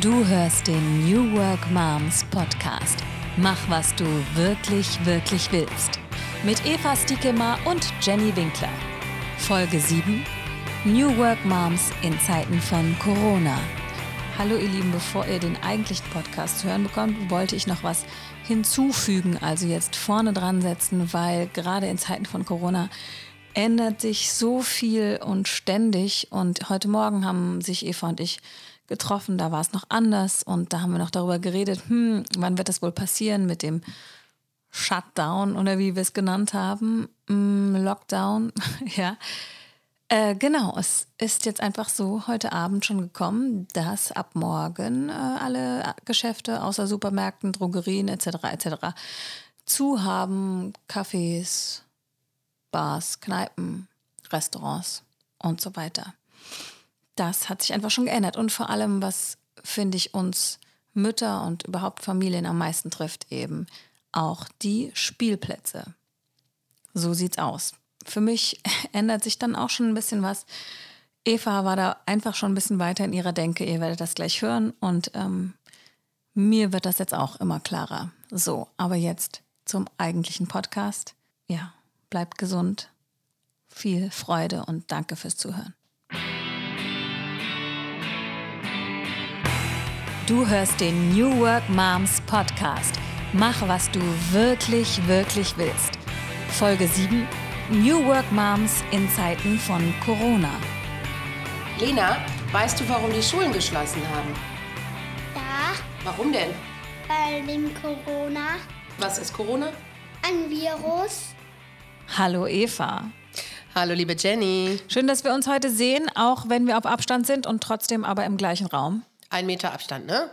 Du hörst den New Work Moms Podcast. Mach, was du wirklich, wirklich willst. Mit Eva Stiekema und Jenny Winkler. Folge 7. New Work Moms in Zeiten von Corona. Hallo ihr Lieben, bevor ihr den eigentlichen Podcast hören bekommt, wollte ich noch was hinzufügen, also jetzt vorne dran setzen, weil gerade in Zeiten von Corona ändert sich so viel und ständig. Und heute Morgen haben sich Eva und ich getroffen, da war es noch anders und da haben wir noch darüber geredet, hm, wann wird das wohl passieren mit dem Shutdown oder wie wir es genannt haben, hm, Lockdown, ja. Äh, genau, es ist jetzt einfach so heute Abend schon gekommen, dass ab morgen äh, alle Geschäfte außer Supermärkten, Drogerien etc. etc. zu haben, Cafés, Bars, Kneipen, Restaurants und so weiter das hat sich einfach schon geändert. Und vor allem, was finde ich uns Mütter und überhaupt Familien am meisten trifft, eben auch die Spielplätze. So sieht's aus. Für mich ändert sich dann auch schon ein bisschen was. Eva war da einfach schon ein bisschen weiter in ihrer Denke. Ihr werdet das gleich hören und ähm, mir wird das jetzt auch immer klarer. So, aber jetzt zum eigentlichen Podcast. Ja, bleibt gesund, viel Freude und danke fürs Zuhören. Du hörst den New Work Moms Podcast. Mach, was du wirklich, wirklich willst. Folge 7. New Work Moms in Zeiten von Corona. Lena, weißt du, warum die Schulen geschlossen haben? Ja, Warum denn? weil dem Corona Was ist Corona? ein Virus. Hallo Eva. Hallo, liebe Jenny. Schön, dass wir uns heute sehen, auch wenn wir auf Abstand sind und trotzdem aber im gleichen Raum. Ein Meter Abstand, ne?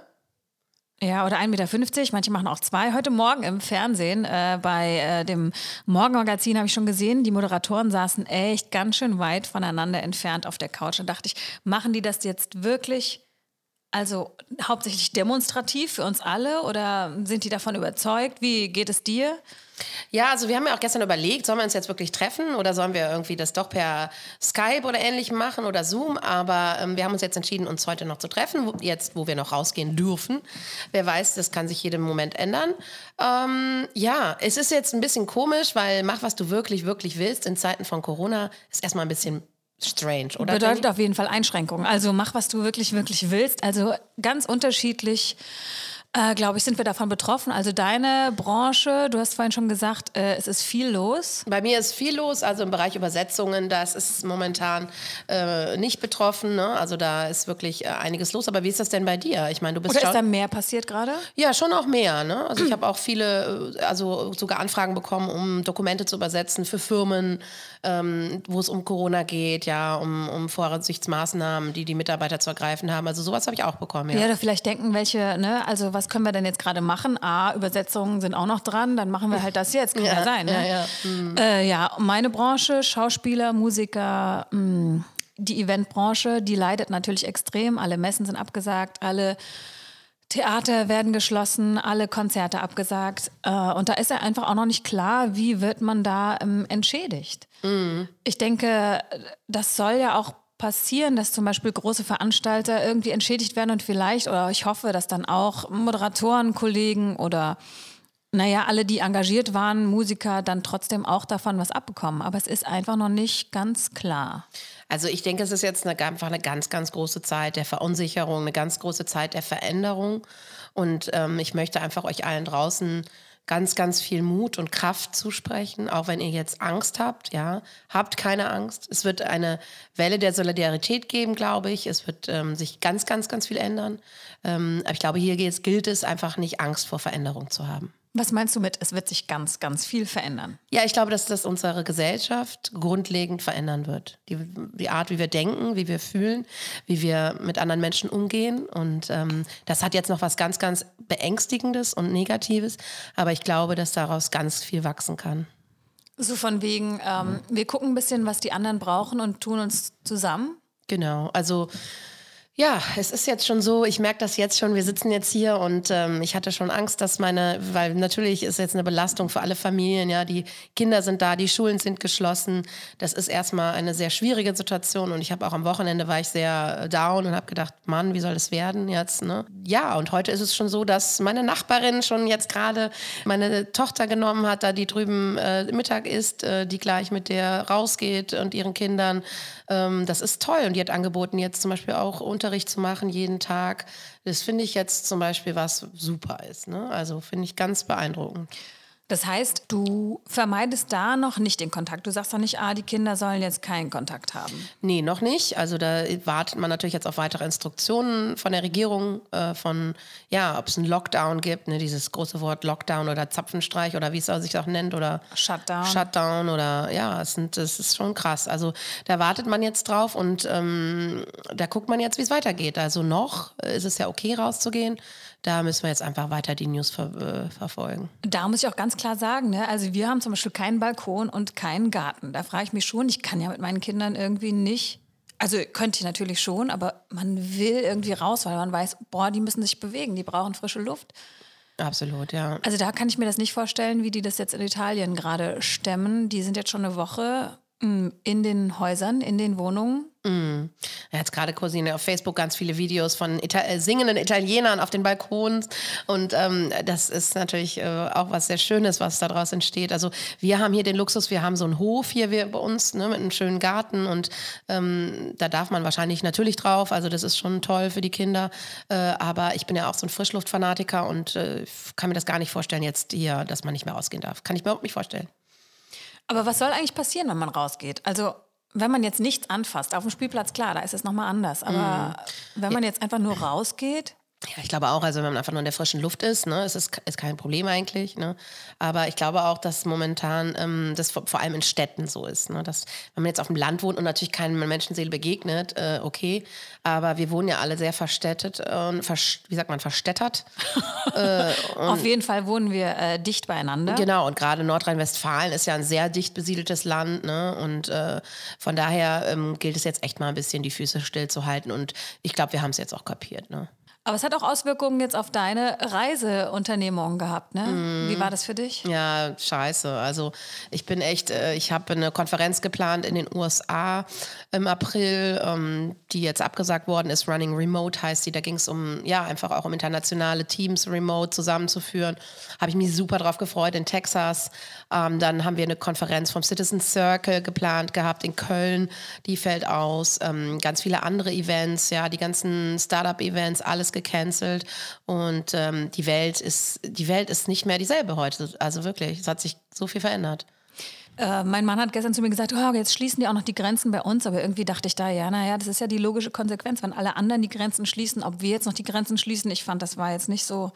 Ja, oder 1,50 Meter, manche machen auch zwei. Heute Morgen im Fernsehen äh, bei äh, dem Morgenmagazin habe ich schon gesehen, die Moderatoren saßen echt ganz schön weit voneinander entfernt auf der Couch. Da dachte ich, machen die das jetzt wirklich, also hauptsächlich demonstrativ für uns alle oder sind die davon überzeugt? Wie geht es dir? Ja, also wir haben ja auch gestern überlegt, sollen wir uns jetzt wirklich treffen oder sollen wir irgendwie das doch per Skype oder ähnlich machen oder Zoom? Aber ähm, wir haben uns jetzt entschieden, uns heute noch zu treffen, wo, jetzt wo wir noch rausgehen dürfen. Wer weiß, das kann sich jeden Moment ändern. Ähm, ja, es ist jetzt ein bisschen komisch, weil mach, was du wirklich, wirklich willst in Zeiten von Corona, ist erstmal ein bisschen strange, oder? Bedeutet auf jeden Fall Einschränkungen. Also mach, was du wirklich, wirklich willst. Also ganz unterschiedlich. Äh, Glaube ich, sind wir davon betroffen. Also deine Branche, du hast vorhin schon gesagt, äh, es ist viel los. Bei mir ist viel los, also im Bereich Übersetzungen, das ist momentan äh, nicht betroffen. Ne? Also da ist wirklich äh, einiges los. Aber wie ist das denn bei dir? Ich meine, du bist Oder ist da mehr passiert gerade? ja schon auch mehr. Ne? Also ich habe auch viele, äh, also sogar Anfragen bekommen, um Dokumente zu übersetzen für Firmen, ähm, wo es um Corona geht, ja, um, um Vorsichtsmaßnahmen, die die Mitarbeiter zu ergreifen haben. Also sowas habe ich auch bekommen. Ja. Ja. oder vielleicht denken welche, ne, also was können wir denn jetzt gerade machen? A, Übersetzungen sind auch noch dran, dann machen wir halt das jetzt, kann ja, Ja, sein. Ne? ja, ja. Äh, ja, meine Branche, Schauspieler, Musiker, mh, die Eventbranche, die leidet natürlich extrem. Alle Messen sind abgesagt, alle Theater werden geschlossen, alle Konzerte abgesagt. Äh, und da ist ja einfach auch noch nicht klar, wie wird man da ähm, entschädigt. Ich denke, das soll ja auch passieren, dass zum Beispiel große Veranstalter irgendwie entschädigt werden und vielleicht, oder ich hoffe, dass dann auch Moderatoren, Kollegen oder naja, alle, die engagiert waren, Musiker, dann trotzdem auch davon was abbekommen. Aber es ist einfach noch nicht ganz klar. Also ich denke, es ist jetzt eine, einfach eine ganz, ganz große Zeit der Verunsicherung, eine ganz große Zeit der Veränderung. Und ähm, ich möchte einfach euch allen draußen ganz, ganz viel Mut und Kraft zusprechen, auch wenn ihr jetzt Angst habt, ja, habt keine Angst. Es wird eine Welle der Solidarität geben, glaube ich. Es wird ähm, sich ganz, ganz, ganz viel ändern. Ähm, aber ich glaube, hier gilt es einfach nicht, Angst vor Veränderung zu haben. Was meinst du mit, es wird sich ganz, ganz viel verändern? Ja, ich glaube, dass das unsere Gesellschaft grundlegend verändern wird. Die, die Art, wie wir denken, wie wir fühlen, wie wir mit anderen Menschen umgehen. Und ähm, das hat jetzt noch was ganz, ganz Beängstigendes und Negatives. Aber ich glaube, dass daraus ganz viel wachsen kann. So von wegen, ähm, wir gucken ein bisschen, was die anderen brauchen und tun uns zusammen. Genau. Also Ja, es ist jetzt schon so, ich merke das jetzt schon, wir sitzen jetzt hier und ähm, ich hatte schon Angst, dass meine, weil natürlich ist jetzt eine Belastung für alle Familien, ja, die Kinder sind da, die Schulen sind geschlossen. Das ist erstmal eine sehr schwierige Situation und ich habe auch am Wochenende war ich sehr down und habe gedacht, Mann, wie soll das werden jetzt, ne? Ja, und heute ist es schon so, dass meine Nachbarin schon jetzt gerade meine Tochter genommen hat, da die drüben äh, Mittag isst, äh, die gleich mit der rausgeht und ihren Kindern. Ähm, das ist toll und die hat angeboten jetzt zum Beispiel auch unter Unterricht zu machen jeden Tag. Das finde ich jetzt zum Beispiel was super ist. Ne? Also finde ich ganz beeindruckend. Das heißt, du vermeidest da noch nicht den Kontakt. Du sagst doch nicht, ah, die Kinder sollen jetzt keinen Kontakt haben. Nee, noch nicht. Also da wartet man natürlich jetzt auf weitere Instruktionen von der Regierung, äh, von, ja, ob es einen Lockdown gibt, ne, dieses große Wort Lockdown oder Zapfenstreich oder wie es sich auch nennt oder Shutdown. Shutdown oder ja, es, sind, es ist schon krass. Also da wartet man jetzt drauf und ähm, da guckt man jetzt, wie es weitergeht. Also noch ist es ja okay rauszugehen da müssen wir jetzt einfach weiter die News ver äh, verfolgen. Da muss ich auch ganz klar sagen, ne? also wir haben zum Beispiel keinen Balkon und keinen Garten. Da frage ich mich schon, ich kann ja mit meinen Kindern irgendwie nicht, also könnte ich natürlich schon, aber man will irgendwie raus, weil man weiß, boah, die müssen sich bewegen, die brauchen frische Luft. Absolut, ja. Also da kann ich mir das nicht vorstellen, wie die das jetzt in Italien gerade stemmen. Die sind jetzt schon eine Woche in den Häusern, in den Wohnungen Mm. Jetzt gerade kursieren auf Facebook ganz viele Videos von Ita äh, singenden Italienern auf den Balkons. Und ähm, das ist natürlich äh, auch was sehr Schönes, was daraus entsteht. Also wir haben hier den Luxus, wir haben so einen Hof hier wir, bei uns ne, mit einem schönen Garten und ähm, da darf man wahrscheinlich natürlich drauf. Also das ist schon toll für die Kinder. Äh, aber ich bin ja auch so ein Frischluftfanatiker und äh, kann mir das gar nicht vorstellen jetzt hier, dass man nicht mehr rausgehen darf. Kann ich mir überhaupt nicht vorstellen. Aber was soll eigentlich passieren, wenn man rausgeht? Also wenn man jetzt nichts anfasst, auf dem Spielplatz, klar, da ist es nochmal anders. Aber mhm. wenn man jetzt einfach nur rausgeht, ja, ich glaube auch, also wenn man einfach nur in der frischen Luft ist, ne, es ist, ist kein Problem eigentlich. Ne? Aber ich glaube auch, dass momentan ähm, das vor, vor, allem in Städten so ist. Ne? Dass, wenn man jetzt auf dem Land wohnt und natürlich keiner Menschenseele begegnet, äh, okay. Aber wir wohnen ja alle sehr verstädtet und vers wie sagt man, verstädtert. äh, auf jeden Fall wohnen wir äh, dicht beieinander. Genau, und gerade Nordrhein-Westfalen ist ja ein sehr dicht besiedeltes Land. Ne? Und äh, von daher ähm, gilt es jetzt echt mal ein bisschen die Füße stillzuhalten. Und ich glaube, wir haben es jetzt auch kapiert. Ne? Aber es hat auch Auswirkungen jetzt auf deine Reiseunternehmung gehabt, ne? Mm. Wie war das für dich? Ja, scheiße. Also ich bin echt, äh, ich habe eine Konferenz geplant in den USA im April, ähm, die jetzt abgesagt worden ist. Running Remote heißt die. Da ging es um, ja, einfach auch um internationale Teams remote zusammenzuführen. Habe ich mich super drauf gefreut in Texas. Ähm, dann haben wir eine Konferenz vom Citizen Circle geplant gehabt in Köln. Die fällt aus. Ähm, ganz viele andere Events, ja, die ganzen Startup-Events, alles gecancelt und ähm, die Welt ist die Welt ist nicht mehr dieselbe heute. Also wirklich, es hat sich so viel verändert. Äh, mein Mann hat gestern zu mir gesagt, oh, jetzt schließen die auch noch die Grenzen bei uns. Aber irgendwie dachte ich da, ja, naja, das ist ja die logische Konsequenz, wenn alle anderen die Grenzen schließen, ob wir jetzt noch die Grenzen schließen. Ich fand, das war jetzt nicht so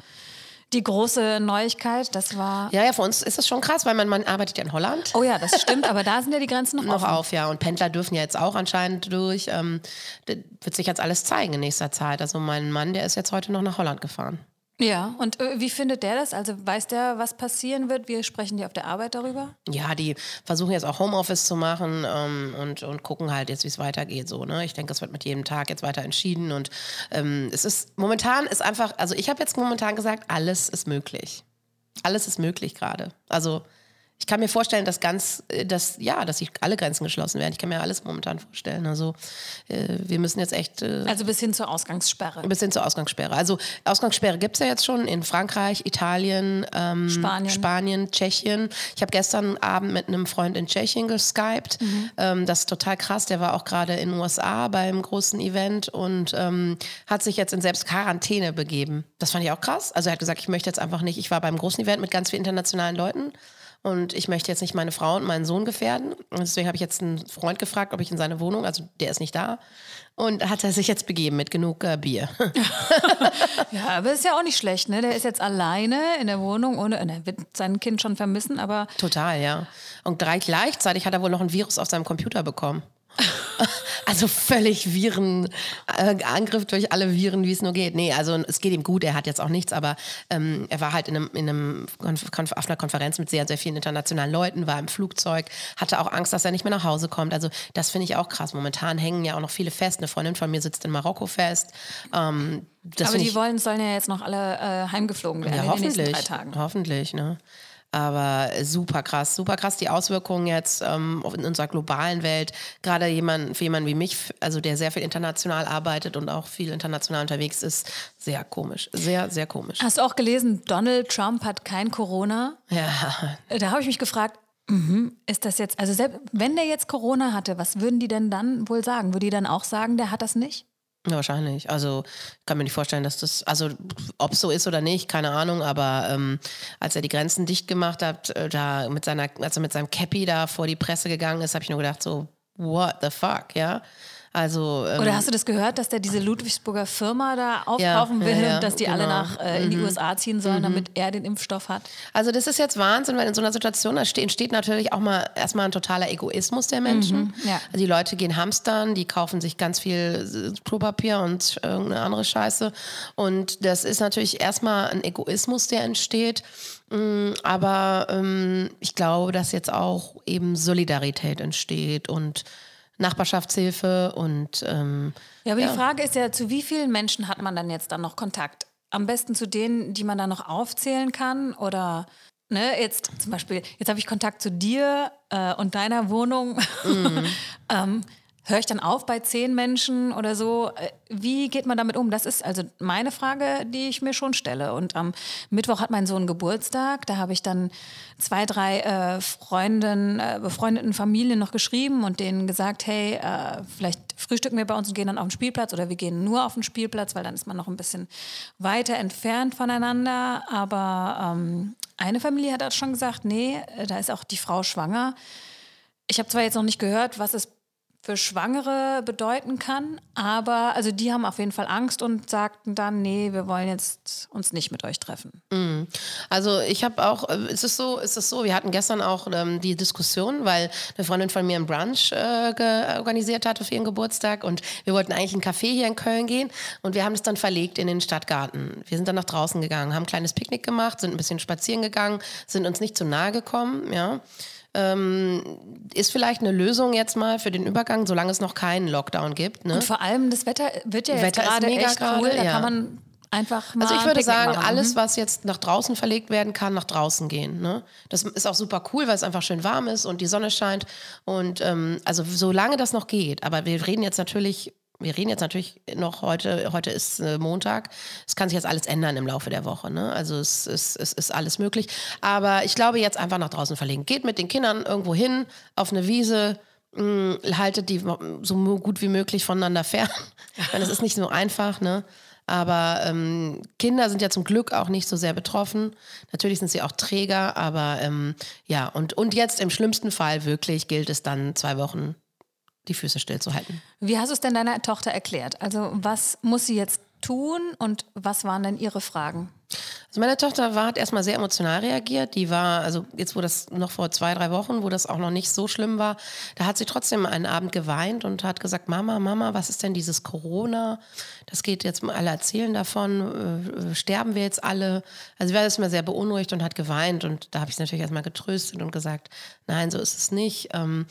die große Neuigkeit. Das war. Ja, ja, für uns ist das schon krass, weil man, man arbeitet ja in Holland. Oh ja, das stimmt, aber da sind ja die Grenzen noch, noch auf. Ja, und Pendler dürfen ja jetzt auch anscheinend durch. Ähm, das wird sich jetzt alles zeigen in nächster Zeit. Also mein Mann, der ist jetzt heute noch nach Holland gefahren. Ja, und äh, wie findet der das? Also weiß der, was passieren wird? Wir sprechen die auf der Arbeit darüber? Ja, die versuchen jetzt auch Homeoffice zu machen ähm, und, und gucken halt jetzt, wie es weitergeht. So, ne? Ich denke, es wird mit jedem Tag jetzt weiter entschieden. Und ähm, es ist momentan ist einfach, also ich habe jetzt momentan gesagt, alles ist möglich. Alles ist möglich gerade. Also ich kann mir vorstellen, dass ganz, äh, dass, ja, dass sich alle Grenzen geschlossen werden. Ich kann mir alles momentan vorstellen. Also äh, wir müssen jetzt echt. Äh, also bis hin zur Ausgangssperre. Bis hin zur Ausgangssperre. Also Ausgangssperre gibt es ja jetzt schon in Frankreich, Italien, ähm, Spanien. Spanien, Tschechien. Ich habe gestern Abend mit einem Freund in Tschechien geskypt. Mhm. Ähm, das ist total krass. Der war auch gerade in den USA beim großen Event und ähm, hat sich jetzt in selbst Quarantäne begeben. Das fand ich auch krass. Also er hat gesagt, ich möchte jetzt einfach nicht. Ich war beim großen Event mit ganz vielen internationalen Leuten. Und ich möchte jetzt nicht meine Frau und meinen Sohn gefährden. Und deswegen habe ich jetzt einen Freund gefragt, ob ich in seine Wohnung, also der ist nicht da. Und hat er sich jetzt begeben mit genug äh, Bier. ja, aber ist ja auch nicht schlecht, ne? Der ist jetzt alleine in der Wohnung, ohne, er wird sein Kind schon vermissen, aber. Total, ja. Und gleich gleichzeitig hat er wohl noch ein Virus auf seinem Computer bekommen. Also völlig Viren, äh, Angriff durch alle Viren, wie es nur geht. Nee, also es geht ihm gut, er hat jetzt auch nichts, aber ähm, er war halt in einem, in einem Konf auf einer Konferenz mit sehr, sehr vielen internationalen Leuten, war im Flugzeug, hatte auch Angst, dass er nicht mehr nach Hause kommt. Also das finde ich auch krass. Momentan hängen ja auch noch viele fest. Eine Freundin von mir sitzt in Marokko fest. Ähm, aber die wollen, sollen ja jetzt noch alle äh, heimgeflogen werden ja, in hoffentlich, den nächsten drei Tagen. Hoffentlich, ne? Aber super krass, super krass die Auswirkungen jetzt ähm, in unserer globalen Welt. Gerade jemand, für jemanden wie mich, also der sehr viel international arbeitet und auch viel international unterwegs ist, sehr komisch. Sehr, sehr komisch. Hast du auch gelesen, Donald Trump hat kein Corona? Ja. Da habe ich mich gefragt, Mhm. Ist das jetzt, also selbst, wenn der jetzt Corona hatte, was würden die denn dann wohl sagen? Würde die dann auch sagen, der hat das nicht? Ja, wahrscheinlich. Also kann mir nicht vorstellen, dass das, also ob es so ist oder nicht, keine Ahnung, aber ähm, als er die Grenzen dicht gemacht hat, äh, da mit seiner, als er mit seinem Cappy da vor die Presse gegangen ist, habe ich nur gedacht, so, what the fuck, ja. Also, ähm, Oder hast du das gehört, dass der diese Ludwigsburger Firma da aufkaufen ja, will ja, ja, und dass die genau. alle nach äh, in die mhm. USA ziehen sollen, mhm. damit er den Impfstoff hat? Also das ist jetzt Wahnsinn, weil in so einer Situation entsteht natürlich auch mal erstmal ein totaler Egoismus der Menschen. Mhm. Also die Leute gehen hamstern, die kaufen sich ganz viel Klopapier und irgendeine andere Scheiße. Und das ist natürlich erstmal ein Egoismus, der entsteht. Mm, aber ähm, ich glaube, dass jetzt auch eben Solidarität entsteht und Nachbarschaftshilfe und ähm, ja, aber ja. die Frage ist ja, zu wie vielen Menschen hat man dann jetzt dann noch Kontakt? Am besten zu denen, die man dann noch aufzählen kann oder ne, jetzt zum Beispiel, jetzt habe ich Kontakt zu dir äh, und deiner Wohnung. Mhm. ähm, höre ich dann auf bei zehn Menschen oder so? Äh, wie geht man damit um? Das ist also meine Frage, die ich mir schon stelle. Und am Mittwoch hat mein Sohn Geburtstag. Da habe ich dann zwei, drei äh, Freunden, äh, befreundeten Familien noch geschrieben und denen gesagt, hey, äh, vielleicht frühstücken wir bei uns und gehen dann auf den Spielplatz oder wir gehen nur auf den Spielplatz, weil dann ist man noch ein bisschen weiter entfernt voneinander. Aber ähm, eine Familie hat auch schon gesagt, nee, äh, da ist auch die Frau schwanger. Ich habe zwar jetzt noch nicht gehört, was es für Schwangere bedeuten kann. Aber also die haben auf jeden Fall Angst und sagten dann, nee, wir wollen jetzt uns nicht mit euch treffen. Mhm. Also ich habe auch, äh, ist es so, ist es so, wir hatten gestern auch ähm, die Diskussion, weil eine Freundin von mir einen Brunch äh, organisiert hat auf ihren Geburtstag und wir wollten eigentlich in ein Café hier in Köln gehen und wir haben es dann verlegt in den Stadtgarten. Wir sind dann nach draußen gegangen, haben ein kleines Picknick gemacht, sind ein bisschen spazieren gegangen, sind uns nicht zu nahe gekommen, ja. Ähm, ist vielleicht eine Lösung jetzt mal für den Übergang, solange es noch keinen Lockdown gibt. Ne? Und vor allem das Wetter wird ja jetzt gerade echt grade, cool. Da ja. kann man einfach mal. Also ich würde sagen, machen. alles, was jetzt nach draußen verlegt werden kann, nach draußen gehen. Ne? Das ist auch super cool, weil es einfach schön warm ist und die Sonne scheint. Und ähm, also solange das noch geht, aber wir reden jetzt natürlich wir reden jetzt natürlich noch heute, heute ist äh, Montag. Es kann sich jetzt alles ändern im Laufe der Woche. Ne? Also es, es, es ist alles möglich. Aber ich glaube, jetzt einfach nach draußen verlegen. Geht mit den Kindern irgendwo hin, auf eine Wiese, mh, mm, haltet die so gut wie möglich voneinander fern. Weil es ist nicht so einfach, ne? Aber ähm, Kinder sind ja zum Glück auch nicht so sehr betroffen. Natürlich sind sie auch Träger, aber ähm, ja, und, und jetzt im schlimmsten Fall wirklich gilt es dann zwei Wochen die Füße stillzuhalten. Wie hast du es denn deiner Tochter erklärt? Also was muss sie jetzt tun und was waren denn ihre Fragen? Also meine Tochter war, hat erstmal sehr emotional reagiert. Die war, also jetzt, wo das noch vor zwei, drei Wochen, wo das auch noch nicht so schlimm war, da hat sie trotzdem einen Abend geweint und hat gesagt, Mama, Mama, was ist denn dieses Corona? Das geht jetzt, alle erzählen davon, äh, sterben wir jetzt alle? Also sie war erstmal sehr beunruhigt und hat geweint und da habe ich sie natürlich erstmal getröstet und gesagt, nein, so ist es nicht. Ähm,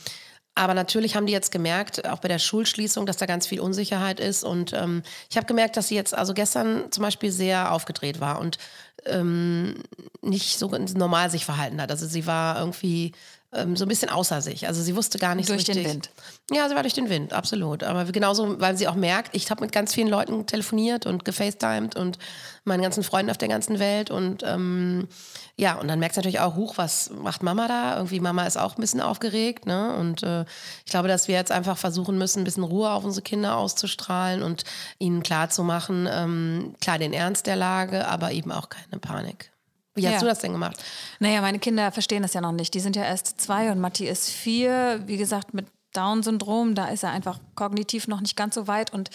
aber natürlich haben die jetzt gemerkt, auch bei der Schulschließung, dass da ganz viel Unsicherheit ist. Und ähm, ich habe gemerkt, dass sie jetzt also gestern zum Beispiel sehr aufgedreht war und ähm, nicht so normal sich verhalten hat. Also sie war irgendwie ähm, so ein bisschen außer sich. Also sie wusste gar nicht durch so richtig. Durch den Wind. Ja, sie war durch den Wind, absolut. Aber genauso, weil sie auch merkt, ich habe mit ganz vielen Leuten telefoniert und gefacetimed und meinen ganzen Freunden auf der ganzen Welt und ähm, ja, und dann merkst du natürlich auch, huch, was macht Mama da? Irgendwie Mama ist auch ein bisschen aufgeregt, ne? Und äh, ich glaube, dass wir jetzt einfach versuchen müssen, ein bisschen Ruhe auf unsere Kinder auszustrahlen und ihnen klarzumachen, ähm, klar den Ernst der Lage, aber eben auch keine Panik. Wie hast ja. du das denn gemacht? Naja, meine Kinder verstehen das ja noch nicht. Die sind ja erst zwei und Matti ist vier. Wie gesagt, mit Down-Syndrom, da ist er einfach kognitiv noch nicht ganz so weit und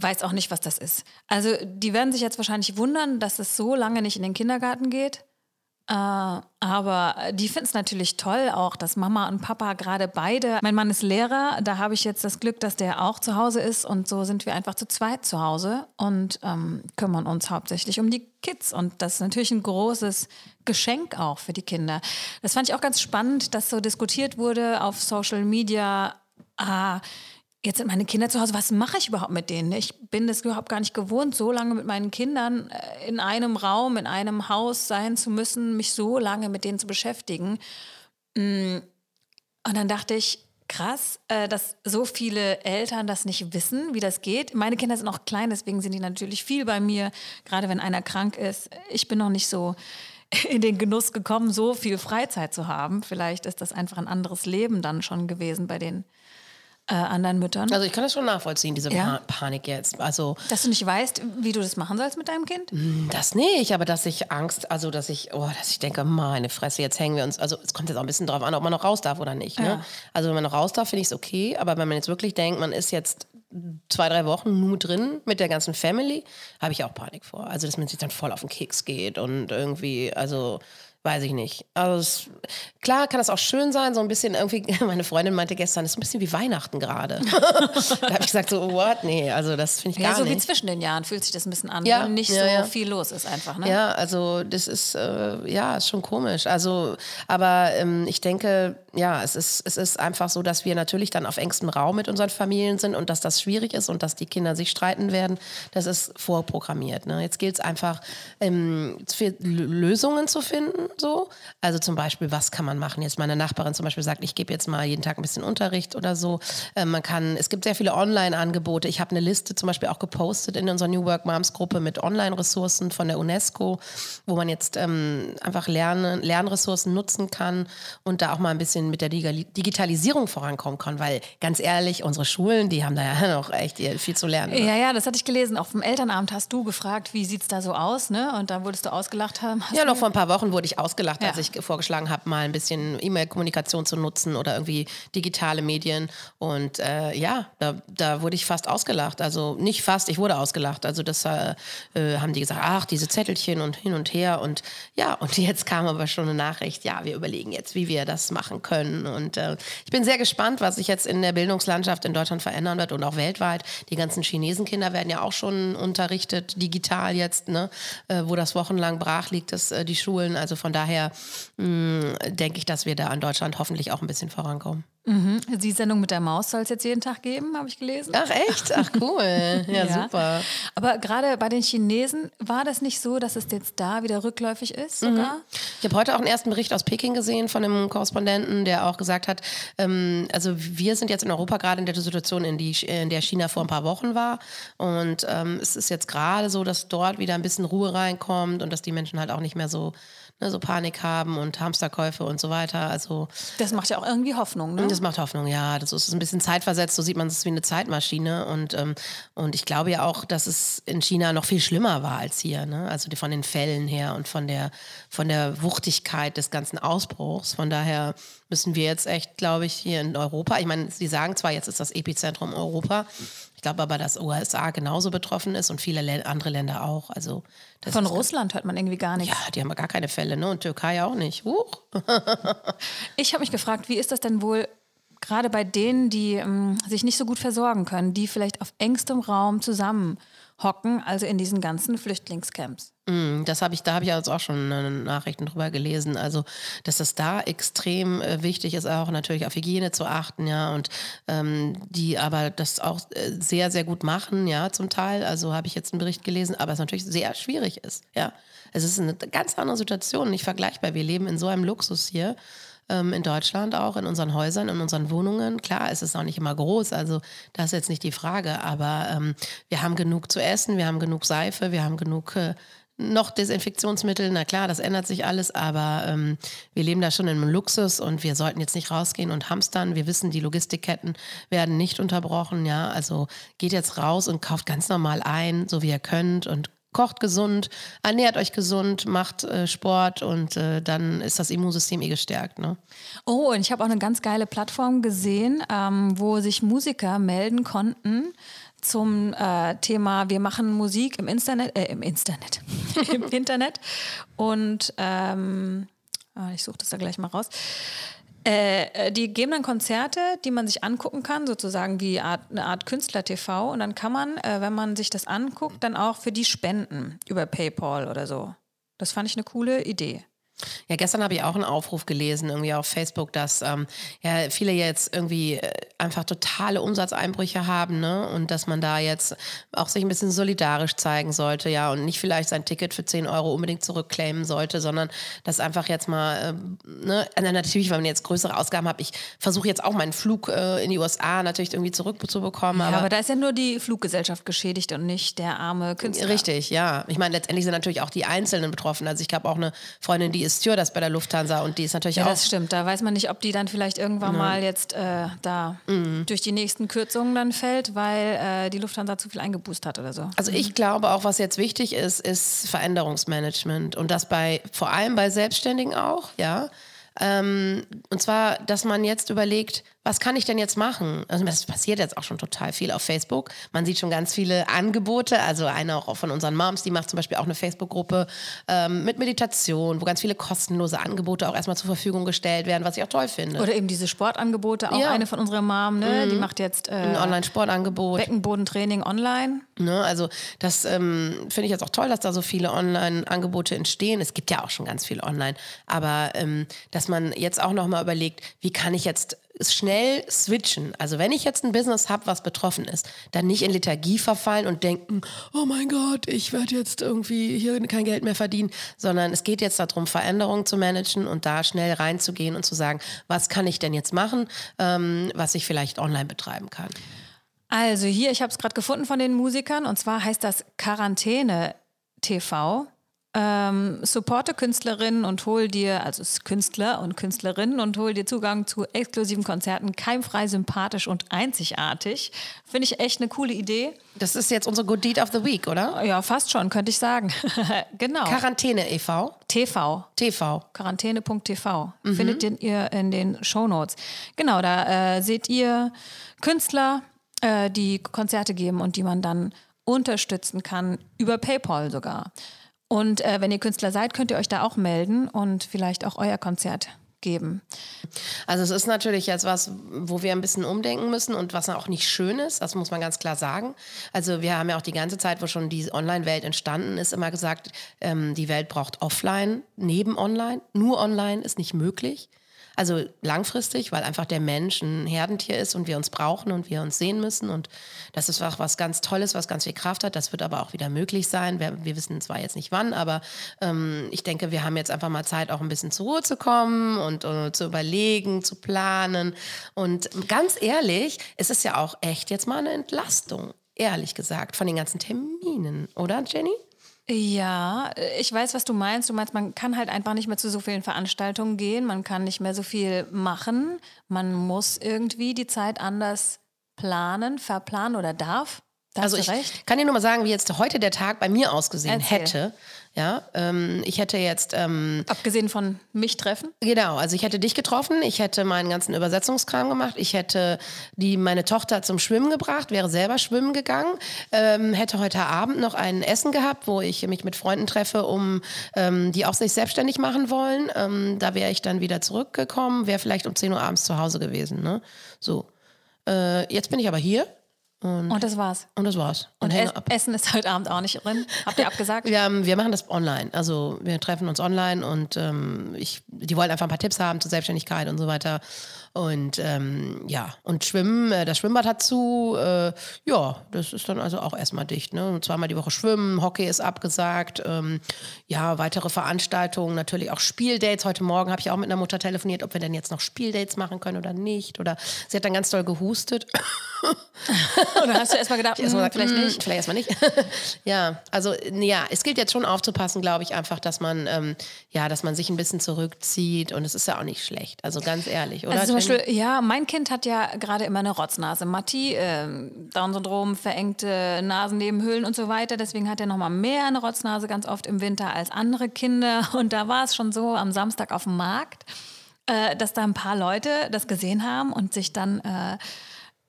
weiß auch nicht, was das ist. Also die werden sich jetzt wahrscheinlich wundern, dass es so lange nicht in den Kindergarten geht. Äh, aber die finden es natürlich toll auch, dass Mama und Papa gerade beide. Mein Mann ist Lehrer, da habe ich jetzt das Glück, dass der auch zu Hause ist und so sind wir einfach zu zweit zu Hause und ähm, kümmern uns hauptsächlich um die Kids. Und das ist natürlich ein großes Geschenk auch für die Kinder. Das fand ich auch ganz spannend, dass so diskutiert wurde auf Social Media. Ah, jetzt sind meine Kinder zu Hause, was mache ich überhaupt mit denen? Ich bin das überhaupt gar nicht gewohnt, so lange mit meinen Kindern äh, in einem Raum, in einem Haus sein zu müssen, mich so lange mit denen zu beschäftigen. Mm. Und dann dachte ich, krass, äh, dass so viele Eltern das nicht wissen, wie das geht. Meine Kinder sind noch klein, deswegen sind die natürlich viel bei mir, gerade wenn einer krank ist. Ich bin noch nicht so in den Genuss gekommen, so viel Freizeit zu haben. Vielleicht ist das einfach ein anderes Leben dann schon gewesen bei den äh, anderen Müttern. Also ich kann das schon nachvollziehen, diese ja? pa Panik jetzt. Also dass du nicht weißt, wie du das machen sollst mit deinem Kind? Hm, das nicht, aber dass ich Angst, also dass ich, oh, dass ich denke, meine Fresse, jetzt hängen wir uns. Also es kommt jetzt auch ein bisschen drauf an, ob man noch raus darf oder nicht. Ne? Ja. Also wenn man noch raus darf, finde ich es okay, aber wenn man jetzt wirklich denkt, man ist jetzt zwei, drei Wochen nur drin mit der ganzen Family, habe ich auch Panik vor. Also dass man sich dann voll auf den Keks geht und irgendwie, also weiß ich nicht. Also es, klar kann das auch schön sein, so ein bisschen irgendwie, meine Freundin meinte gestern, es ist ein bisschen wie Weihnachten gerade. da habe ich gesagt, so, what? Nee, also das finde ich ja, gar so nicht. wie zwischen den Jahren fühlt sich das ein bisschen an, ja, wenn nicht ja, so ja. viel los ist einfach. Ne? Ja, also das ist, äh, ja, ist schon komisch. Also, aber ähm, ich denke, ja, es ist, es ist einfach so, dass wir natürlich dann auf engstem Raum mit unseren Familien sind und dass das schwierig ist und dass die Kinder sich streiten werden. Das ist vorprogrammiert. Ne? Jetzt gilt es einfach, ähm, Lösungen zu finden so. Also zum Beispiel, was kann man machen? Jetzt meine Nachbarin zum Beispiel sagt, ich gebe jetzt mal jeden Tag ein bisschen Unterricht oder so. Äh, man kann, es gibt sehr viele Online-Angebote. Ich habe eine Liste zum Beispiel auch gepostet in unserer New Work Moms Gruppe mit Online-Ressourcen von der UNESCO, wo man jetzt ähm, einfach Lernen, Lernressourcen nutzen kann und da auch mal ein bisschen mit der Digitalisierung vorankommen kann, weil ganz ehrlich, unsere Schulen, die haben da ja noch echt viel zu lernen. Ne? Ja, ja, das hatte ich gelesen. Auf dem Elternabend hast du gefragt, wie sieht es da so aus, ne? Und da wurdest du ausgelacht haben. ja, noch vor ein paar Wochen wurde ich ausgelacht, ja. als ich vorgeschlagen habe, mal ein bisschen E-Mail-Kommunikation zu nutzen oder irgendwie digitale Medien. Und äh, ja, da, da wurde ich fast ausgelacht. Also nicht fast, ich wurde ausgelacht. Also das äh, äh haben die gesagt, ach, diese Zettelchen und hin und her. Und ja, und jetzt kam aber schon eine Nachricht, ja, wir überlegen jetzt, wie wir das machen können. Und äh, ich bin sehr gespannt, was sich jetzt in der Bildungslandschaft in Deutschland verändern wird und auch weltweit. Die ganzen Chinesenkinder werden ja auch schon unterrichtet, digital jetzt, ne? Äh, wo das wochenlang brach liegt, das, äh, die Schulen. Also von daher hm, denke ich, dass wir da in Deutschland hoffentlich auch ein bisschen vorankommen. Mhm. Die Sendung mit der Maus soll es jetzt jeden Tag geben, habe ich gelesen. Ach echt? Ach cool. Ja, ja. super. Aber gerade bei den Chinesen war das nicht so, dass es jetzt da wieder rückläufig ist sogar? Mhm. Ich habe heute auch einen ersten Bericht aus Peking gesehen von einem Korrespondenten, der auch gesagt hat, ähm, also wir sind jetzt in Europa gerade in der Situation, in, die, in der China vor ein paar Wochen war. Und ähm, es ist jetzt gerade so, dass dort wieder ein bisschen Ruhe reinkommt und dass die Menschen halt auch nicht mehr so ne, so Panik haben und Hamsterkäufe und so weiter. Also das macht ja auch irgendwie Hoffnung, ne? Das macht Hoffnung, ja. Das ist ein bisschen zeitversetzt. So sieht man es wie eine Zeitmaschine und ähm, und ich glaube ja auch, dass es in China noch viel schlimmer war als hier. Ne? Also von den Fällen her und von der von der Wuchtigkeit des ganzen Ausbruchs. Von daher müssen wir jetzt echt, glaube ich, hier in Europa. Ich meine, Sie sagen zwar, jetzt ist das Epizentrum Europa. Ich glaube aber, dass USA genauso betroffen ist und viele andere Länder auch. Also Von Russland hört man irgendwie gar nichts. Ja, die haben gar keine Fälle, ne? Und Türkei auch nicht. Huch. ich habe mich gefragt, wie ist das denn wohl gerade bei denen, die ähm, sich nicht so gut versorgen können, die vielleicht auf engstem Raum zusammen hocken, also in diesen ganzen Flüchtlingscamps. Mm, das habe ich, da habe ich jetzt auch schon Nachrichten drüber gelesen. Also, dass es da extrem äh, wichtig ist, auch natürlich auf Hygiene zu achten, ja, und ähm, die aber das auch äh, sehr, sehr gut machen, ja, zum Teil. Also habe ich jetzt einen Bericht gelesen, aber es natürlich sehr schwierig ist, ja. Es ist eine ganz andere Situation, nicht vergleichbar. Wir leben in so einem Luxus hier ähm, in Deutschland auch, in unseren Häusern, in unseren Wohnungen. Klar, es ist auch nicht immer groß, also das ist jetzt nicht die Frage, aber ähm, wir haben genug zu essen, wir haben genug Seife, wir haben genug äh, noch Desinfektionsmittel, na klar, das ändert sich alles, aber ähm, wir leben da schon in einem Luxus und wir sollten jetzt nicht rausgehen und hamstern. Wir wissen, die Logistikketten werden nicht unterbrochen, ja. Also geht jetzt raus und kauft ganz normal ein, so wie ihr könnt und kocht gesund, ernährt euch gesund, macht äh, Sport und äh, dann ist das Immunsystem eh gestärkt. Ne? Oh, und ich habe auch eine ganz geile Plattform gesehen, ähm, wo sich Musiker melden konnten zum äh, Thema Wir machen Musik im Internet, äh, im Internet, im Internet. Und ähm, ah, ich suche das da gleich mal raus. Äh, die geben dann Konzerte, die man sich angucken kann, sozusagen wie Art, eine Art Künstler-TV. Und dann kann man, äh, wenn man sich das anguckt, dann auch für die spenden über PayPal oder so. Das fand ich eine coole Idee. Ja, gestern habe ich auch einen Aufruf gelesen, irgendwie auf Facebook, dass ähm, ja, viele jetzt irgendwie äh, einfach totale Umsatzeinbrüche haben, ne? Und dass man da jetzt auch sich ein bisschen solidarisch zeigen sollte, ja, und nicht vielleicht sein Ticket für 10 Euro unbedingt zurückclaimen sollte, sondern das einfach jetzt mal, äh, ne, also natürlich, wenn man jetzt größere Ausgaben hat, ich versuche jetzt auch meinen Flug äh, in die USA natürlich irgendwie zurückzubekommen. Ja, aber, aber da ist ja nur die Fluggesellschaft geschädigt und nicht der arme Künstler. Richtig, ja. Ich meine, letztendlich sind natürlich auch die Einzelnen betroffen. Also ich habe auch eine Freundin, die ist Stewardess bei der Lufthansa und die ist natürlich Ja, auch. das stimmt. Da weiß man nicht, ob die dann vielleicht irgendwann mal jetzt äh, da Mhm. durch die nächsten Kürzungen dann fällt, weil äh, die Lufthansa zu viel eingeboost hat oder so. Also ich glaube auch, was jetzt wichtig ist, ist Veränderungsmanagement und das bei vor allem bei Selbstständigen auch, ja. Ähm, und zwar, dass man jetzt überlegt, was kann ich denn jetzt machen? Also das passiert jetzt auch schon total viel auf Facebook. Man sieht schon ganz viele Angebote. Also eine auch von unseren Moms, die macht zum Beispiel auch eine Facebook-Gruppe ähm, mit Meditation, wo ganz viele kostenlose Angebote auch erstmal zur Verfügung gestellt werden, was ich auch toll finde. Oder eben diese Sportangebote. Auch Ja. Mhm. eine von unserer Mom, ne? die macht jetzt Ein äh, Online-Sportangebot. Beckenbodentraining online. Ne? Also das ähm, finde ich jetzt auch toll, dass da so viele Online-Angebote entstehen. Es gibt ja auch schon ganz viel online, aber ähm, dass man jetzt auch noch mal überlegt, wie kann ich jetzt schnell switchen. Also wenn ich jetzt ein Business habe, was betroffen ist, dann nicht in Lethargie verfallen und denken, oh mein Gott, ich werde jetzt irgendwie hier kein Geld mehr verdienen, sondern es geht jetzt darum, Veränderungen zu managen und da schnell reinzugehen und zu sagen, was kann ich denn jetzt machen, ähm, was ich vielleicht online betreiben kann. Also hier, ich habe es gerade gefunden von den Musikern und zwar heißt das Quarantäne TV. Ähm, supporte Künstlerinnen und hol dir, also Künstler und Künstlerinnen und hol dir Zugang zu exklusiven Konzerten, keimfrei, sympathisch und einzigartig. Finde ich echt eine coole Idee. Das ist jetzt unsere Good Deed of the Week, oder? Ja, fast schon, könnte ich sagen. genau. Quarantäne e.V. TV. TV. Quarantäne.tv. Findet den ihr in den Shownotes. Genau, da äh, seht ihr Künstler, äh, die Konzerte geben und die man dann unterstützen kann, über PayPal sogar. Und äh, wenn ihr Künstler seid, könnt ihr euch da auch melden und vielleicht auch euer Konzert geben. Also es ist natürlich jetzt was, wo wir ein bisschen umdenken müssen und was auch nicht schön ist, das muss man ganz klar sagen. Also wir haben ja auch die ganze Zeit, wo schon die Online-Welt entstanden ist, immer gesagt, ähm, die Welt braucht Offline neben Online. Nur Online ist nicht möglich. Also langfristig, weil einfach der Mensch ein Herdentier ist und wir uns brauchen und wir uns sehen müssen. Und das ist auch was ganz Tolles, was ganz viel Kraft hat. Das wird aber auch wieder möglich sein. Wir, wir wissen zwar jetzt nicht wann, aber ähm, ich denke, wir haben jetzt einfach mal Zeit, auch ein bisschen zur Ruhe zu kommen und äh, zu überlegen, zu planen. Und ganz ehrlich, es ist ja auch echt jetzt mal eine Entlastung, ehrlich gesagt, von den ganzen Terminen, oder Jenny? Ja, ich weiß, was du meinst. Du meinst, man kann halt einfach nicht mehr zu so vielen Veranstaltungen gehen, man kann nicht mehr so viel machen. Man muss irgendwie die Zeit anders planen, verplanen oder darf. Da Also ich recht. kann dir nur mal sagen, wie jetzt heute der Tag bei mir ausgesehen Erzähl. hätte. Ja, ähm, ich hätte jetzt ähm, Abgesehen von mich treffen. Genau, also ich hätte dich getroffen, ich hätte meinen ganzen Übersetzungskram gemacht, ich hätte die, meine Tochter zum Schwimmen gebracht, wäre selber schwimmen gegangen, ähm, hätte heute Abend noch ein Essen gehabt, wo ich mich mit Freunden treffe, um ähm, die auch sich selbstständig machen wollen. Ähm, da wäre ich dann wieder zurückgekommen, wäre vielleicht um 10 Uhr abends zu Hause gewesen. Ne? So, äh, jetzt bin ich aber hier Und das war's. und das war's. Und hänge es Essen ist heute Abend auch nicht drin. Habt ihr abgesagt? Wir, haben, wir machen das online. Also wir treffen uns online und ähm, ich, die wollen einfach ein paar Tipps haben zur Selbstständigkeit und so weiter. Und ähm, ja, und Schwimmen, äh, das Schwimmbad hat zu. Äh, ja, das ist dann also auch erstmal dicht. Ne? Und Zweimal die Woche schwimmen, Hockey ist abgesagt. Ähm, ja, weitere Veranstaltungen, natürlich auch Spieldates. Heute Morgen habe ich auch mit einer Mutter telefoniert, ob wir denn jetzt noch Spieldates machen können oder nicht. Oder sie hat dann ganz doll gehustet. Oder hast du erstmal gedacht, Erst gesagt, vielleicht mm, nicht? Vielleicht erstmal nicht. ja, also ja, es gilt jetzt schon aufzupassen, glaube ich, einfach, dass man ähm, ja, dass man sich ein bisschen zurückzieht und es ist ja auch nicht schlecht. Also ganz ehrlich, oder? Also? Beispiel, ja, mein Kind hat ja gerade immer eine Rotznase. Matti, äh, Down-Syndrom, verengte Nasennebenhöhlen und so weiter. Deswegen hat er nochmal mehr eine Rotznase ganz oft im Winter als andere Kinder. Und da war es schon so am Samstag auf dem Markt, äh, dass da ein paar Leute das gesehen haben und sich dann äh,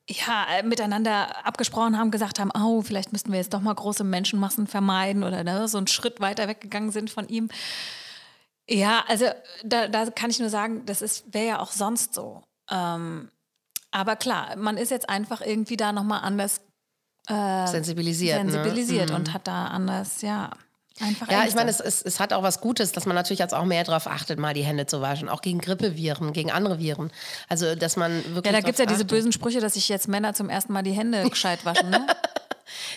ja, miteinander abgesprochen haben, gesagt haben, oh, vielleicht müssten wir jetzt doch mal große Menschenmassen vermeiden oder ne, so einen Schritt weiter weggegangen sind von ihm. Ja, also da, da kann ich nur sagen, das wäre ja auch sonst so. Ähm, aber klar, man ist jetzt einfach irgendwie da nochmal anders äh, sensibilisiert, ne? sensibilisiert ne? und hat da anders, ja. Einfach ja, ich meine, es, es, es, hat auch was Gutes, dass man natürlich jetzt auch mehr darauf achtet, mal die Hände zu waschen, auch gegen Grippeviren, gegen andere Viren. Also, dass man wirklich. Ja, da gibt es ja diese bösen Sprüche, dass sich jetzt Männer zum ersten Mal die Hände gescheit waschen, ne?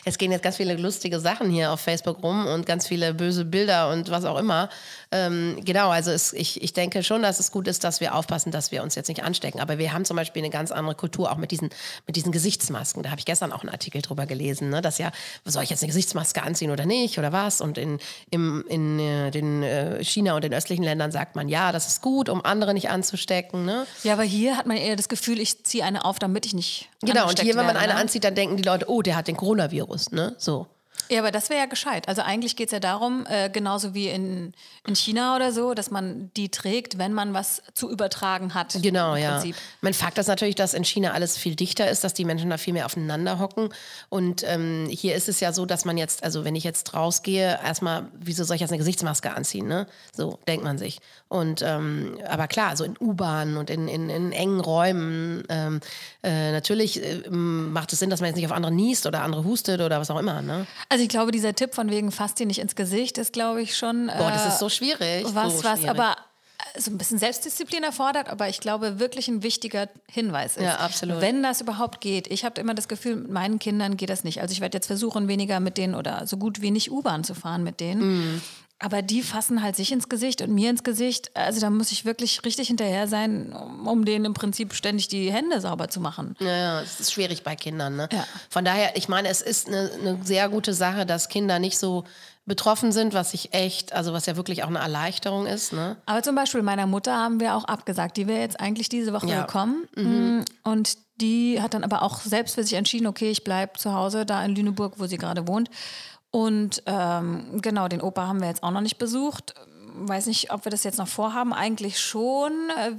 Es gehen jetzt ganz viele lustige Sachen hier auf Facebook rum und ganz viele böse Bilder und was auch immer. Ähm, genau, also es, ich, ich denke schon, dass es gut ist, dass wir aufpassen, dass wir uns jetzt nicht anstecken. Aber wir haben zum Beispiel eine ganz andere Kultur, auch mit diesen, mit diesen Gesichtsmasken. Da habe ich gestern auch einen Artikel drüber gelesen, ne? dass ja, soll ich jetzt eine Gesichtsmaske anziehen oder nicht oder was? Und in, im, in äh, den äh, China und den östlichen Ländern sagt man, ja, das ist gut, um andere nicht anzustecken. Ne? Ja, aber hier hat man eher das Gefühl, ich ziehe eine auf, damit ich nicht. Genau, und hier, wenn man eine ne? anzieht, dann denken die Leute, oh, der hat den Coronavirus, ne? So. Ja, aber das wäre ja gescheit. Also eigentlich geht es ja darum, äh, genauso wie in, in China oder so, dass man die trägt, wenn man was zu übertragen hat. Genau, ja. Prinzip. Mein Fakt ist natürlich, dass in China alles viel dichter ist, dass die Menschen da viel mehr aufeinander hocken. Und ähm, hier ist es ja so, dass man jetzt, also wenn ich jetzt rausgehe, erstmal, wieso soll ich jetzt eine Gesichtsmaske anziehen? Ne? So denkt man sich. Und ähm, aber klar, so in U-Bahnen und in, in, in, engen Räumen, ähm, äh, natürlich äh, macht es Sinn, dass man jetzt nicht auf andere niest oder andere hustet oder was auch immer. Ne? Also ich glaube, dieser Tipp von wegen fasst dir nicht ins Gesicht ist, glaube ich, schon. Boah, das ist so äh, schwierig. Was, so was schwierig. aber so ein bisschen Selbstdisziplin erfordert, aber ich glaube, wirklich ein wichtiger Hinweis ist. Ja, absolut. Wenn das überhaupt geht. Ich habe immer das Gefühl, mit meinen Kindern geht das nicht. Also ich werde jetzt versuchen, weniger mit denen oder so gut wie nicht U-Bahn zu fahren mit denen. Mm. Aber die fassen halt sich ins Gesicht und mir ins Gesicht. Also da muss ich wirklich richtig hinterher sein, um denen im Prinzip ständig die Hände sauber zu machen. Ja, ja das ist schwierig bei Kindern. Ne? Ja. Von daher, ich meine, es ist eine, eine sehr gute Sache, dass Kinder nicht so betroffen sind, was ich echt, also was ja wirklich auch eine Erleichterung ist. Ne? Aber zum Beispiel meiner Mutter haben wir auch abgesagt. Die wäre jetzt eigentlich diese Woche ja. gekommen. Mhm. Mm, und die hat dann aber auch selbst für sich entschieden, okay, ich bleibe zu Hause da in Lüneburg, wo sie gerade wohnt. Und ähm, genau, den Opa haben wir jetzt auch noch nicht besucht. Weiß nicht, ob wir das jetzt noch vorhaben. Eigentlich schon.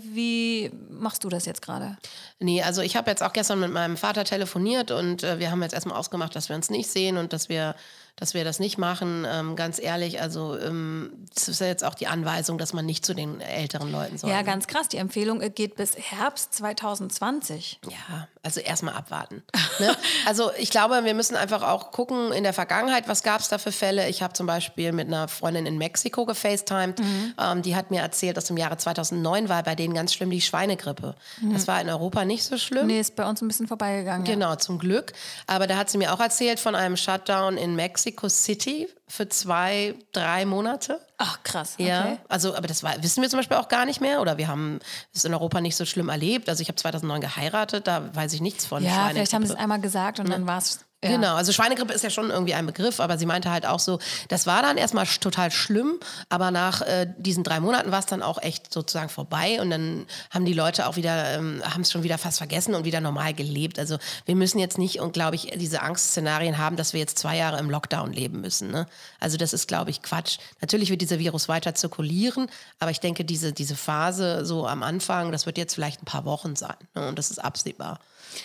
Wie machst du das jetzt gerade? Nee, also ich habe jetzt auch gestern mit meinem Vater telefoniert und äh, wir haben jetzt erstmal ausgemacht, dass wir uns nicht sehen und dass wir dass wir das nicht machen. Ähm, ganz ehrlich, also ähm, das ist ja jetzt auch die Anweisung, dass man nicht zu den älteren Leuten soll. Ja, ganz krass. Die Empfehlung geht bis Herbst 2020. Ja, also erstmal abwarten. ne? Also ich glaube, wir müssen einfach auch gucken in der Vergangenheit, was gab es da für Fälle. Ich habe zum Beispiel mit einer Freundin in Mexiko gefacetimed. Mhm. Ähm, die hat mir erzählt, dass im Jahre 2009 war bei denen ganz schlimm die Schweinegrippe. Mhm. Das war in Europa nicht so schlimm. Nee, ist bei uns ein bisschen vorbeigegangen. Genau, ja. zum Glück. Aber da hat sie mir auch erzählt von einem Shutdown in Mexiko Mexico City für zwei, drei Monate. Ach, krass. Okay. Ja, also, aber das war, wissen wir zum Beispiel auch gar nicht mehr oder wir haben es in Europa nicht so schlimm erlebt. Also, ich habe 2009 geheiratet, da weiß ich nichts von. Ja, vielleicht haben sie es einmal gesagt und ja. dann war es ja. Genau, also Schweinegrippe ist ja schon irgendwie ein Begriff, aber sie meinte halt auch so, das war dann erstmal total schlimm, aber nach äh, diesen drei Monaten war es dann auch echt sozusagen vorbei und dann haben die Leute auch wieder, ähm, haben es schon wieder fast vergessen und wieder normal gelebt. Also wir müssen jetzt nicht und glaube ich diese Angstszenarien haben, dass wir jetzt zwei Jahre im Lockdown leben müssen. Ne? Also das ist glaube ich Quatsch. Natürlich wird dieser Virus weiter zirkulieren, aber ich denke diese, diese Phase so am Anfang, das wird jetzt vielleicht ein paar Wochen sein ne? und das ist absehbar.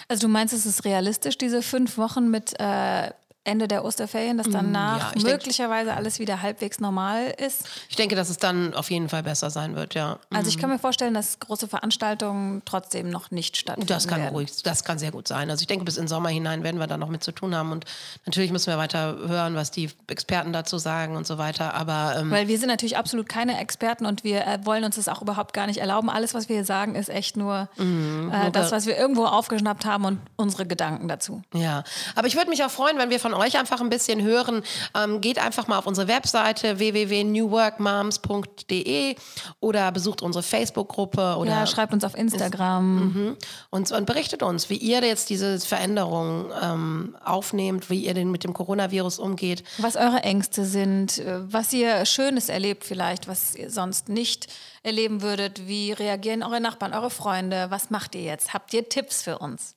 Also du meinst, es ist realistisch, diese fünf Wochen mit äh, Ende der Osterferien, dass danach ja, möglicherweise denk, alles wieder halbwegs normal ist? Ich denke, dass es dann auf jeden Fall besser sein wird, ja. Also ich kann mir vorstellen, dass große Veranstaltungen trotzdem noch nicht stattfinden Das kann werden. ruhig, das kann sehr gut sein. Also ich denke, bis in den Sommer hinein werden wir da noch mit zu tun haben und natürlich müssen wir weiter hören, was die Experten dazu sagen und so weiter. Aber ähm weil wir sind natürlich absolut keine Experten und wir äh, wollen uns das auch überhaupt gar nicht erlauben. Alles, was wir hier sagen, ist echt nur mhm, äh, das, was wir irgendwo aufgeschnappt haben und unsere Gedanken dazu. Ja, aber ich würde mich auch freuen, wenn wir von euch einfach ein bisschen hören, ähm, geht einfach mal auf unsere Webseite www.newworkmoms.de oder besucht unsere Facebook-Gruppe oder Ja, schreibt uns auf Instagram. und, und berichtet uns, wie ihr jetzt diese Veränderung ähm, aufnehmt, wie ihr denn mit dem Coronavirus umgeht. Was eure Ängste sind, äh, was ihr Schönes erlebt vielleicht, was ihr sonst nicht erleben würdet. Wie reagieren eure Nachbarn, eure Freunde? Was macht ihr jetzt? Habt ihr Tipps für uns?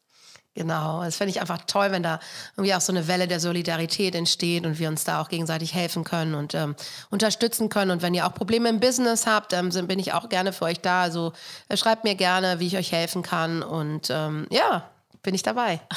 Genau, das finde ich einfach toll, wenn da irgendwie auch so eine Welle der Solidarität entsteht und wir uns da auch gegenseitig helfen können und ähm, unterstützen können. Und wenn ihr auch Probleme im Business habt, ähm, bin ich auch gerne für euch da. Also äh, schreibt mir gerne, wie ich euch helfen kann. Und ähm, ja, bin ich dabei.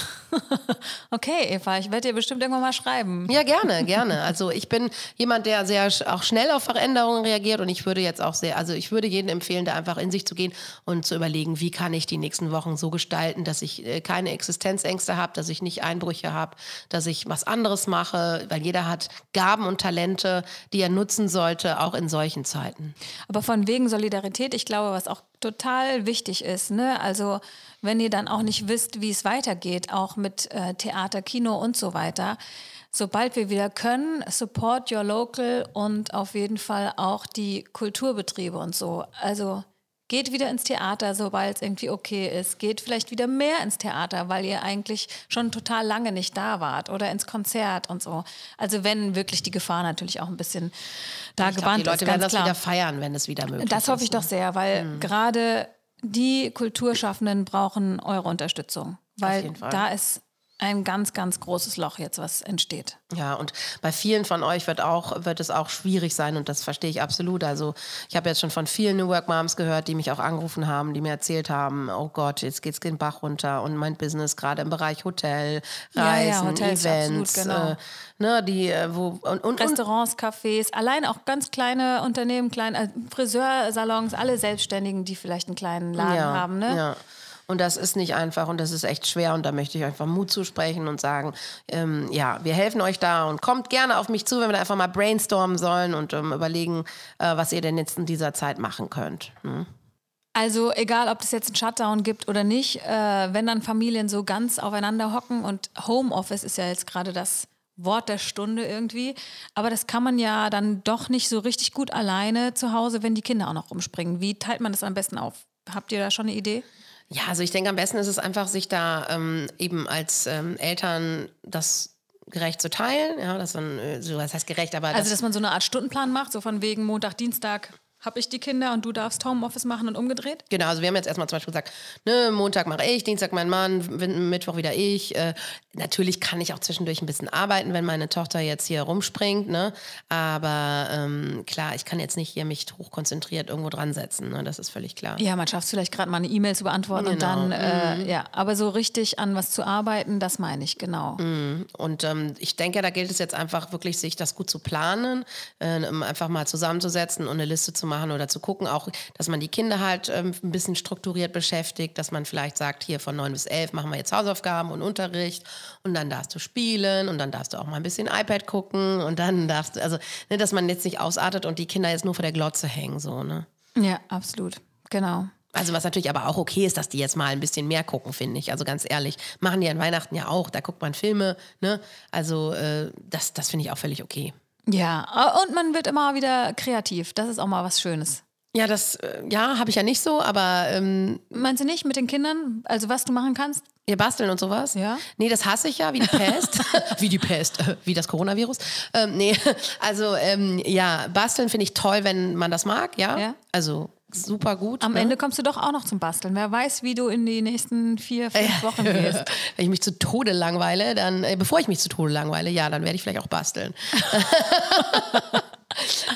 Okay, Eva, ich werde dir bestimmt irgendwann mal schreiben. Ja, gerne, gerne. Also ich bin jemand, der sehr auch schnell auf Veränderungen reagiert und ich würde jetzt auch sehr, also ich würde jedem empfehlen, da einfach in sich zu gehen und zu überlegen, wie kann ich die nächsten Wochen so gestalten, dass ich äh, keine Existenzängste habe, dass ich nicht Einbrüche habe, dass ich was anderes mache, weil jeder hat Gaben und Talente, die er nutzen sollte, auch in solchen Zeiten. Aber von wegen Solidarität, ich glaube, was auch total wichtig ist, ne? Also wenn ihr dann auch nicht wisst, wie es weitergeht, auch mit äh, Theater, Kino und so weiter, sobald wir wieder können, support your local und auf jeden Fall auch die Kulturbetriebe und so. Also geht wieder ins Theater, sobald es irgendwie okay ist. Geht vielleicht wieder mehr ins Theater, weil ihr eigentlich schon total lange nicht da wart oder ins Konzert und so. Also wenn wirklich die Gefahr natürlich auch ein bisschen da Ich glaub, gewandt die Leute ist, werden das klar. wieder feiern, wenn es wieder möglich ist. Das hoffe ich doch sehr, weil Mhm. gerade die Kulturschaffenden brauchen eure Unterstützung. Weil jeden Fall. da ist ein ganz, ganz großes Loch jetzt, was entsteht. Ja, und bei vielen von euch wird, auch, wird es auch schwierig sein und das verstehe ich absolut. Also ich habe jetzt schon von vielen New Work Moms gehört, die mich auch angerufen haben, die mir erzählt haben, oh Gott, jetzt geht's den Bach runter und mein Business gerade im Bereich Hotel, Ja, ja, Reisen, Hotels, Events, absolut, genau. äh, ne, die, äh, wo, und, und Restaurants, Cafés, allein auch ganz kleine Unternehmen, kleine äh, Friseursalons, alle Selbstständigen, die vielleicht einen kleinen Laden ja, haben. Ne? Ja. Und das ist nicht einfach und das ist echt schwer und da möchte ich einfach Mut zusprechen und sagen, ähm, ja, wir helfen euch da und kommt gerne auf mich zu, wenn wir da einfach mal brainstormen sollen und ähm, überlegen, äh, was ihr denn jetzt in dieser Zeit machen könnt. Hm? Also egal, ob es jetzt einen Shutdown gibt oder nicht, äh, wenn dann Familien so ganz aufeinander hocken und Homeoffice ist ja jetzt gerade das Wort der Stunde irgendwie, aber das kann man ja dann doch nicht so richtig gut alleine zu Hause, wenn die Kinder auch noch rumspringen. Wie teilt man das am besten auf? Habt ihr da schon eine Idee? Ja, also ich denke, am besten ist es einfach, sich da ähm, eben als ähm, Eltern das gerecht zu teilen. Ja, das dann, äh, so was heißt gerecht, aber Also, das, dass man so eine Art Stundenplan macht, so von wegen Montag, Dienstag habe ich die Kinder und du darfst Homeoffice machen und umgedreht? Genau, also wir haben jetzt erstmal zum Beispiel gesagt, ne, Montag mache ich, Dienstag mein Mann, Mittwoch wieder ich. Äh, natürlich kann ich auch zwischendurch ein bisschen arbeiten, wenn meine Tochter jetzt hier rumspringt, ne? Aber ähm, klar, ich kann jetzt nicht hier mich hochkonzentriert irgendwo dran setzen, ne? Das ist völlig klar. Ja, man schafft es vielleicht gerade mal eine E-Mail zu beantworten und Genau. dann, äh, ja, aber so richtig an was zu arbeiten, das meine ich, genau. Und ähm, ich denke, da gilt es jetzt einfach wirklich, sich das gut zu planen, äh, einfach mal zusammenzusetzen und eine Liste zu machen oder zu gucken, auch, dass man die Kinder halt ähm, ein bisschen strukturiert beschäftigt, dass man vielleicht sagt, hier von 9 bis 11 machen wir jetzt Hausaufgaben und Unterricht und dann darfst du spielen und dann darfst du auch mal ein bisschen iPad gucken und dann darfst du, also, ne, dass man jetzt nicht ausartet und die Kinder jetzt nur vor der Glotze hängen, so, ne? Ja, absolut. Genau. Also was natürlich aber auch okay ist, dass die jetzt mal ein bisschen mehr gucken, finde ich. Also ganz ehrlich, machen die an Weihnachten ja auch. Da guckt man Filme, ne? Also äh, das, das finde ich auch völlig okay. Ja, und man wird immer wieder kreativ. Das ist auch mal was Schönes. Ja, das äh, ja habe ich ja nicht so, aber ähm, Meinst du nicht mit den Kindern? Also was du machen kannst? ihr basteln und sowas? Ja. Nee, das hasse ich ja, wie die Pest. wie die Pest, äh, wie das Coronavirus. Ähm, nee, also ähm, ja, basteln finde ich toll, wenn man das mag, ja. Ja. Also super gut. Am ne? Ende kommst du doch auch noch zum Basteln. Wer weiß, wie du in die nächsten vier, fünf Wochen gehst. Wenn ich mich zu Tode langweile, dann, äh, bevor ich mich zu Tode langweile, ja, dann werde ich vielleicht auch basteln.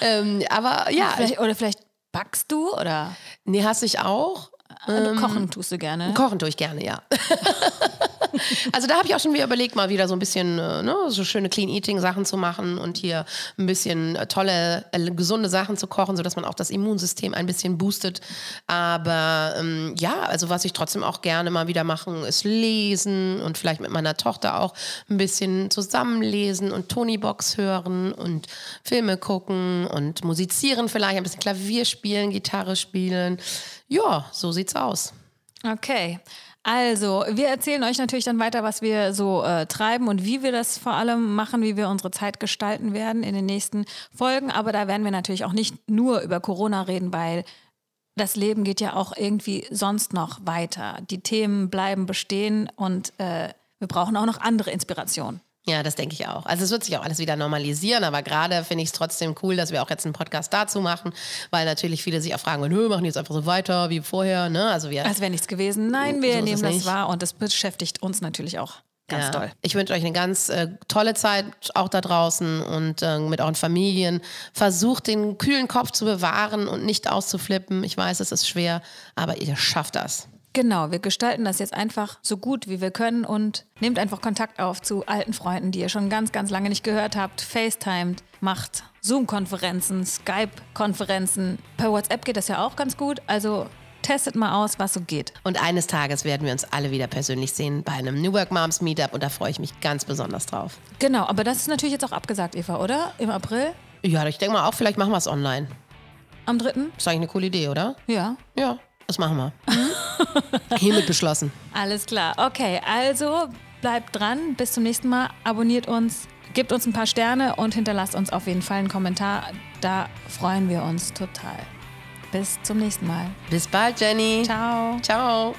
ähm, aber ja, Vielleicht, oder vielleicht backst du oder nee, hasse ich auch. also kochen tust du gerne. Kochen tue ich gerne, ja. also da habe ich auch schon wieder überlegt, mal wieder so ein bisschen äh, ne, so schöne Clean Eating Sachen zu machen und hier ein bisschen äh, tolle, äh, gesunde Sachen zu kochen, sodass man auch das Immunsystem ein bisschen boostet. Aber ähm, ja, also was ich trotzdem auch gerne mal wieder machen, ist lesen und vielleicht mit meiner Tochter auch ein bisschen zusammenlesen und Tony-Box hören und Filme gucken und musizieren vielleicht, ein bisschen Klavier spielen, Gitarre spielen. Ja, so sieht's aus. Okay. Also, wir erzählen euch natürlich dann weiter, was wir so äh, treiben und wie wir das vor allem machen, wie wir unsere Zeit gestalten werden in den nächsten Folgen. Aber da werden wir natürlich auch nicht nur über Corona reden, weil das Leben geht ja auch irgendwie sonst noch weiter. Die Themen bleiben bestehen und äh, wir brauchen auch noch andere Inspirationen. Ja, das denke ich auch. Also es wird sich auch alles wieder normalisieren, aber gerade finde ich es trotzdem cool, dass wir auch jetzt einen Podcast dazu machen, weil natürlich viele sich auch fragen, nö, machen die jetzt einfach so weiter wie vorher, ne? Also wir Als wäre nichts gewesen. Nein, wir So nehmen das nicht. wahr und das beschäftigt uns natürlich auch ganz ja. doll. Ich wünsche euch eine ganz äh, tolle Zeit auch da draußen und äh, mit euren Familien. Versucht den kühlen Kopf zu bewahren und nicht auszuflippen. Ich weiß, es ist schwer, aber ihr schafft das. Genau, wir gestalten das jetzt einfach so gut wie wir können und nehmt einfach Kontakt auf zu alten Freunden, die ihr schon ganz, ganz lange nicht gehört habt. FaceTimed, macht Zoom-Konferenzen, Skype-Konferenzen. Per WhatsApp geht das ja auch ganz gut. Also testet mal aus, was so geht. Und eines Tages werden wir uns alle wieder persönlich sehen bei einem New Work Moms Meetup und da freue ich mich ganz besonders drauf. Genau, aber das ist natürlich jetzt auch abgesagt, Eva, oder? Im April? Ja, ich denke mal auch, vielleicht machen wir es online. Am 3.? Ist eigentlich eine coole Idee, oder? Ja. Ja, das machen wir. Hiermit beschlossen. Alles klar. Okay, also bleibt dran. Bis zum nächsten Mal. Abonniert uns, gebt uns ein paar Sterne und hinterlasst uns auf jeden Fall einen Kommentar. Da freuen wir uns total. Bis zum nächsten Mal. Bis bald, Jenny. Ciao. Ciao.